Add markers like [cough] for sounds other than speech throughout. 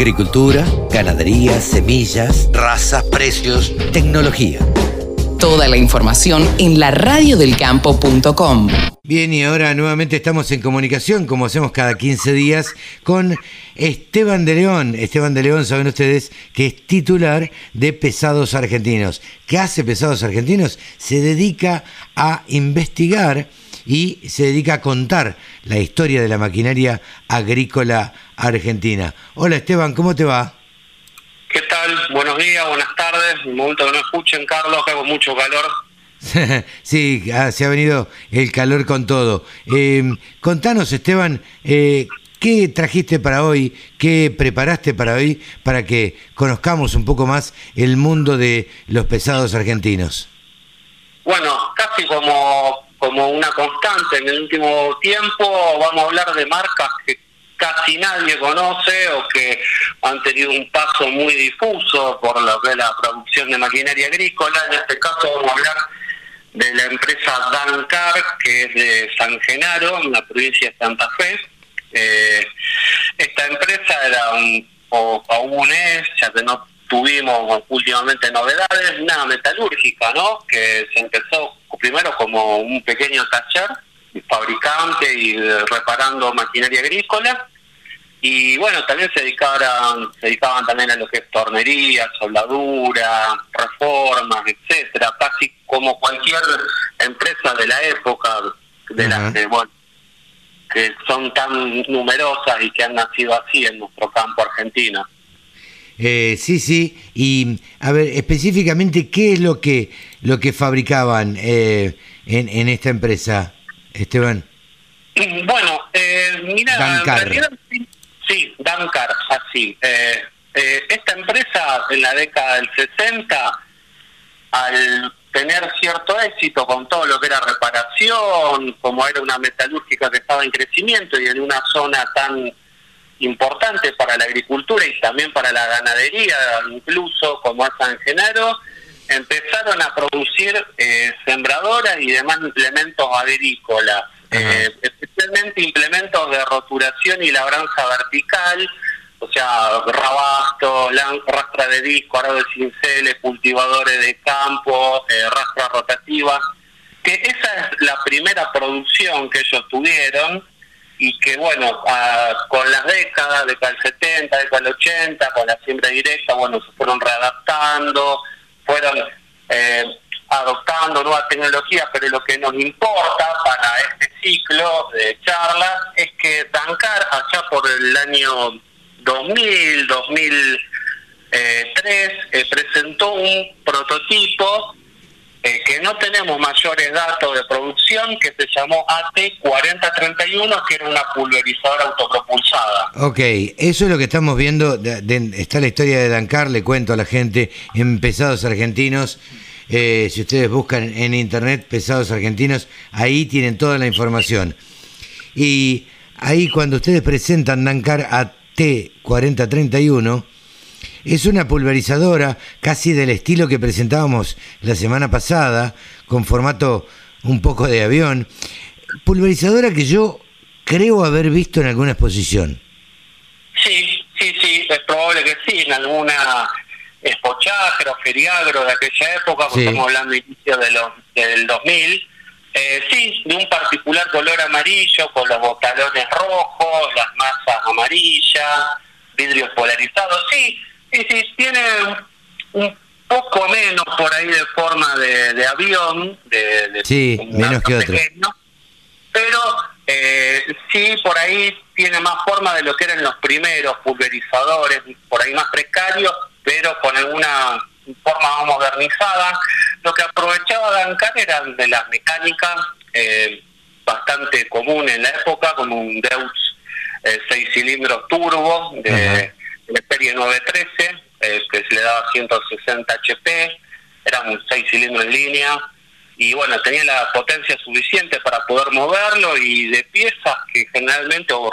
Agricultura, ganadería, semillas, razas, precios, tecnología. Toda la información en la radiodelcampo.com. Bien, y ahora nuevamente estamos en comunicación, como hacemos cada 15 días, con Esteban de León. Esteban de León, saben ustedes, que es titular de Pesados Argentinos. ¿Qué hace Pesados Argentinos? Se dedica a investigar y se dedica a contar la historia de la maquinaria agrícola argentina. Hola Esteban, ¿cómo te va? ¿Qué tal? Buenos días, buenas tardes. El momento que no escuchen, Carlos, que hago mucho calor. [laughs] sí, ah, se ha venido el calor con todo. Eh, contanos, Esteban, eh, ¿qué trajiste para hoy? ¿Qué preparaste para hoy para que conozcamos un poco más el mundo de los pesados argentinos? Bueno, casi como, como una constante en el último tiempo, vamos a hablar de marcas que casi nadie conoce o que han tenido un paso muy difuso por lo que es la producción de maquinaria agrícola. En este caso vamos a hablar de la empresa Dancar, que es de San Genaro, en la provincia de Santa Fe. Eh, esta empresa era un, o aún es, ya que no tuvimos últimamente novedades, una metalúrgica, ¿no? Que se empezó primero como un pequeño taller fabricante y reparando maquinaria agrícola. Y bueno, también se dedicaban, se dedicaban también a lo que es tornería, soldadura, reformas, etcétera, casi como cualquier empresa de la época, de las que, bueno, que son tan numerosas y que han nacido así en nuestro campo argentino. Eh, sí, sí. Y a ver, específicamente, ¿qué es lo que lo que fabricaban eh, en, en esta empresa, Esteban? Bueno, eh, mira, sí, Dancar, así. Eh, eh, esta empresa en la década del 60, al tener cierto éxito con todo lo que era reparación, como era una metalúrgica que estaba en crecimiento y en una zona tan importante para la agricultura y también para la ganadería, incluso como es San Genaro, empezaron a producir eh, sembradoras y demás implementos agrícolas, eh, especialmente implementos de roturación y labranza vertical, o sea, rabasto, rastra de disco, arado de cinceles, cultivadores de campo, eh, rastra rotativa, que esa es la primera producción que ellos tuvieron y que bueno, con las décadas, década del 70, década del 80, con la siembra directa, bueno, se fueron readaptando, fueron eh, adoptando nuevas tecnologías, pero lo que nos importa para este ciclo de charlas es que Dancar, allá por el año 2000, 2003, eh, presentó un prototipo eh, que no tenemos mayores datos de producción, que se llamó AT4031, que era una pulverizadora autopropulsada. Ok, eso es lo que estamos viendo. está la historia de Dancar, le cuento a la gente, en Pesados Argentinos. Eh, si ustedes buscan en internet Pesados Argentinos, ahí tienen toda la información. Y ahí cuando ustedes presentan Dancar AT4031, es una pulverizadora casi del estilo que presentábamos la semana pasada, con formato un poco de avión. Pulverizadora que yo creo haber visto en alguna exposición. Sí, sí, sí, es probable que sí, en alguna o feriagro de aquella época, porque estamos hablando de inicio de los, del 2000. Eh, sí, de un particular color amarillo, con los botalones rojos, las masas amarillas, vidrios polarizados. Sí, Sí, sí, tiene un poco menos por ahí de forma de, avión, de, sí, menos que otro. pero eh, sí, por ahí tiene más forma de lo que eran los primeros pulverizadores, por ahí más precarios, pero con alguna forma más modernizada. Lo que aprovechaba Dancar eran de las mecánicas eh, bastante comunes en la época, como un Deus eh, seis cilindros turbo de la serie 913, eh, que se le daba 160 HP, eran seis cilindros en línea, y bueno, tenía la potencia suficiente para poder moverlo y de piezas que generalmente, o,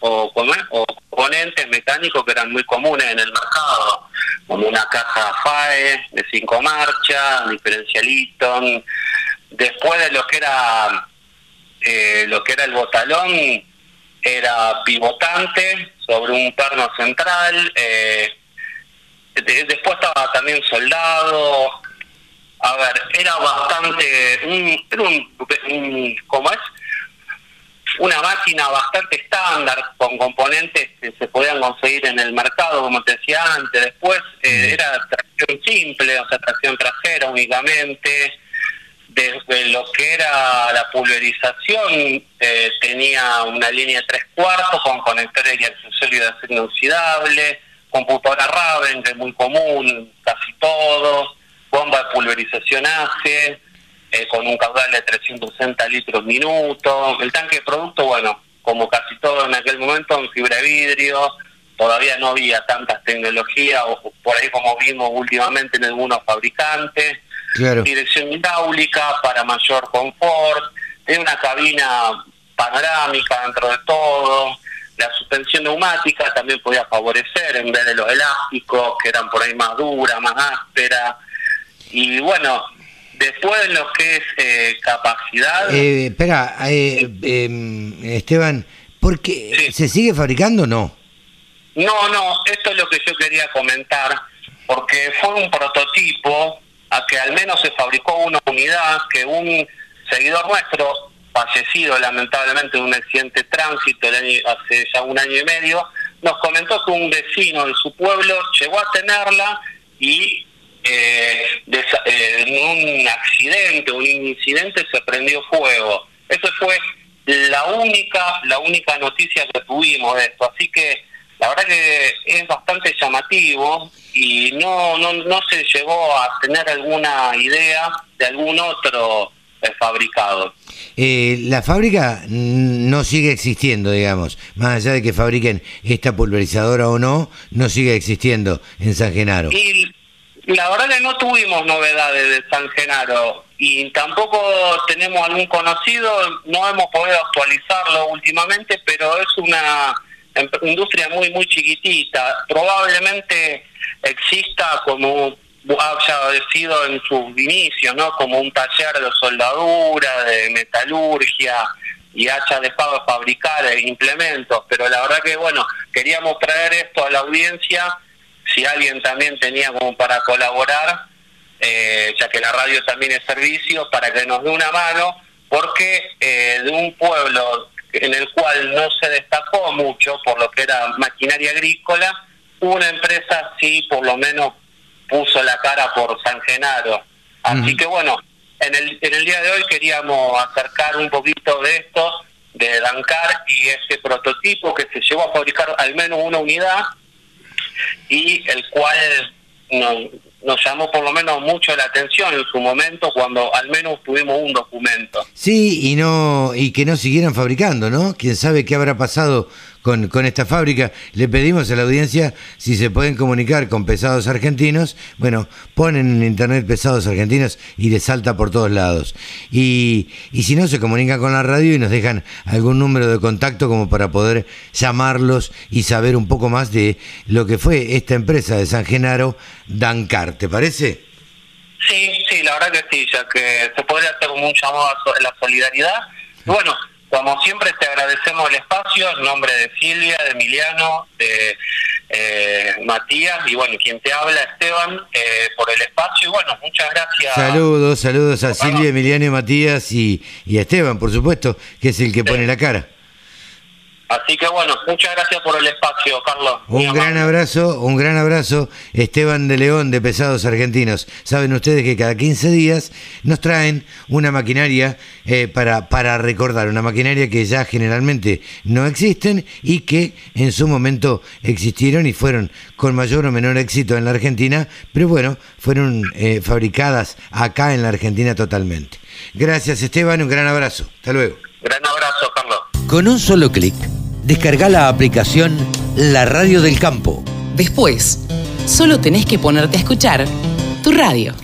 o, componentes mecánicos que eran muy comunes en el mercado, como una caja FAE de cinco marchas, diferencialito, después de lo que era eh, lo que era el botalón era pivotante, sobre un perno central. Eh, después estaba también soldado. A ver, era bastante, un, era un, ¿cómo es? Una máquina bastante estándar con componentes que se podían conseguir en el mercado, como te decía antes. Después eh, era tracción simple, o sea, tracción trasera únicamente desde lo que era la pulverización, eh, tenía una línea de tres cuartos con conectores y accesorios de acero inoxidable, computadora Raven, que es muy común, casi todos, bomba de pulverización ACE, eh, con un caudal de 360 litros minuto. El tanque de producto, bueno, como casi todo en aquel momento, en fibra de vidrio, todavía no había tantas tecnologías, o por ahí como vimos últimamente en algunos fabricantes dirección hidráulica para mayor confort, tiene una cabina panorámica dentro de todo, la suspensión neumática también podía favorecer en vez de los elásticos que eran por ahí más duras, más ásperas. Y bueno, después en lo que es eh, capacidad... Eh, espera, eh, em, Esteban, ¿por qué se sigue fabricando o no? No, no, esto es lo que yo quería comentar, porque fue un prototipo a que al menos se fabricó una unidad que un seguidor nuestro, fallecido lamentablemente en un accidente de tránsito hace ya un año y medio, nos comentó que un vecino de su pueblo llegó a tenerla y eh, eh, en un accidente, un incidente se prendió fuego. Esa fue la única, la única noticia que tuvimos de esto. Así que la verdad que es bastante llamativo y no, no, no se llegó a tener alguna idea de algún otro eh, fabricado. Eh, la fábrica no sigue existiendo, digamos, más allá de que fabriquen esta pulverizadora o no, no sigue existiendo en San Genaro. Y la verdad que no tuvimos novedades de San Genaro y tampoco tenemos algún conocido, no hemos podido actualizarlo últimamente, pero es una industria muy, muy chiquitita. Probablemente exista como haya sido en sus inicios, ¿no? Como un taller de soldadura, de metalurgia y hacha de pago fabricar e implementos, pero la verdad que bueno, queríamos traer esto a la audiencia, si alguien también tenía como para colaborar, eh, ya que la radio también es servicio, para que nos dé una mano, porque eh, de un pueblo en el cual no se destacó mucho por lo que era maquinaria agrícola, una empresa sí por lo menos puso la cara por San Genaro. Así que bueno, en el, en el día de hoy queríamos acercar un poquito de esto, de Dancar y ese prototipo que se llevó a fabricar al menos una unidad y el cual nos llamó por lo menos mucho la atención en su momento cuando al menos tuvimos un documento. Sí, y no y que no siguieran fabricando, ¿no? Quién sabe qué habrá pasado con, con esta fábrica. Le pedimos a la audiencia si se pueden comunicar con pesados argentinos. Bueno, ponen en internet pesados argentinos y les salta por todos lados. Y, y si no, se comunican con la radio y nos dejan algún número de contacto como para poder llamarlos y saber un poco más de lo que fue esta empresa de San Genaro, Dancar. ¿Te parece? Sí, sí, la verdad que sí, ya que se podría hacer un llamado a la solidaridad. Bueno, como siempre te agradecemos el espacio en nombre de Silvia, de Emiliano, de eh, Matías y bueno, quien te habla Esteban eh, por el espacio y bueno, muchas gracias. Saludos, saludos a Silvia, Emiliano y Matías y, y a Esteban, por supuesto, que es el que pone la cara. Así que bueno, muchas gracias por el espacio, Carlos. Un gran abrazo, un gran abrazo, Esteban de León de Pesados Argentinos. Saben ustedes que cada 15 días nos traen una maquinaria eh, para, para recordar, una maquinaria que ya generalmente no existen y que en su momento existieron y fueron con mayor o menor éxito en la Argentina, pero bueno, fueron eh, fabricadas acá en la Argentina totalmente. Gracias Esteban, un gran abrazo. Hasta luego. Gran abrazo, Carlos. Con un solo clic, descarga la aplicación La Radio del Campo. Después, solo tenés que ponerte a escuchar tu radio.